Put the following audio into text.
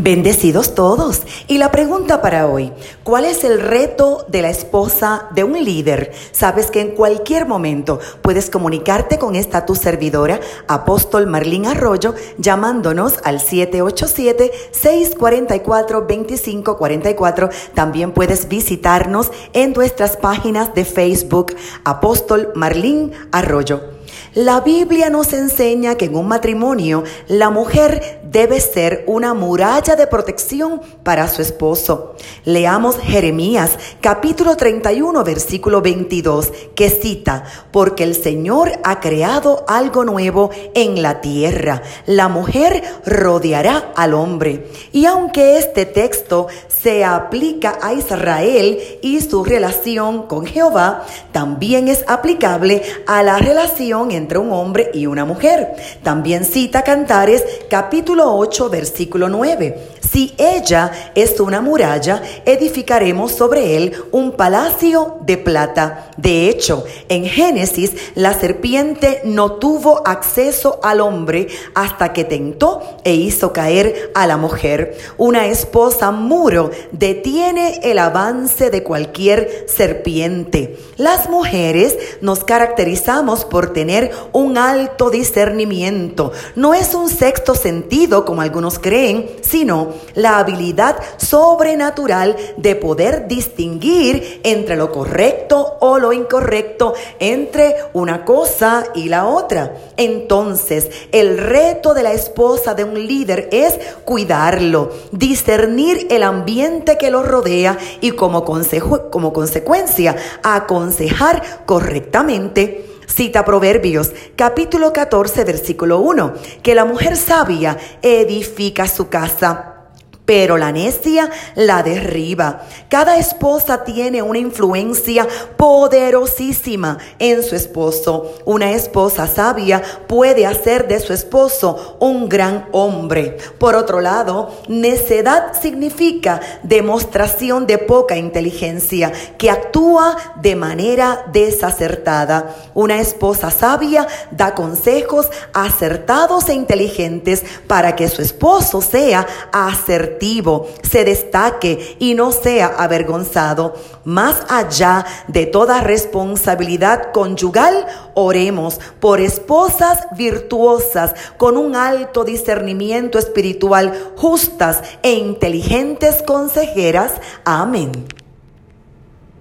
Bendecidos todos. Y la pregunta para hoy, ¿cuál es el reto de la esposa de un líder? Sabes que en cualquier momento puedes comunicarte con esta tu servidora, apóstol Marlín Arroyo, llamándonos al 787-644-2544. También puedes visitarnos en nuestras páginas de Facebook, apóstol Marlín Arroyo. La Biblia nos enseña que en un matrimonio la mujer debe ser una muralla de protección para su esposo. Leamos Jeremías capítulo 31 versículo 22 que cita, porque el Señor ha creado algo nuevo en la tierra. La mujer rodeará al hombre. Y aunque este texto se aplica a Israel y su relación con Jehová, también es aplicable a la relación entre un hombre y una mujer. También cita Cantares capítulo 8 versículo 9. Si ella es una muralla, edificaremos sobre él un palacio de plata. De hecho, en Génesis, la serpiente no tuvo acceso al hombre hasta que tentó e hizo caer a la mujer. Una esposa muro detiene el avance de cualquier serpiente. Las mujeres nos caracterizamos por tener un alto discernimiento. No es un sexto sentido como algunos creen, sino la habilidad sobrenatural de poder distinguir entre lo correcto o lo incorrecto, entre una cosa y la otra. Entonces, el reto de la esposa de un líder es cuidarlo, discernir el ambiente que lo rodea y como, consejo, como consecuencia aconsejar correctamente Cita Proverbios, capítulo 14, versículo 1, que la mujer sabia edifica su casa pero la necia la derriba. Cada esposa tiene una influencia poderosísima en su esposo. Una esposa sabia puede hacer de su esposo un gran hombre. Por otro lado, necedad significa demostración de poca inteligencia que actúa de manera desacertada. Una esposa sabia da consejos acertados e inteligentes para que su esposo sea acertado se destaque y no sea avergonzado. Más allá de toda responsabilidad conyugal, oremos por esposas virtuosas con un alto discernimiento espiritual, justas e inteligentes consejeras. Amén.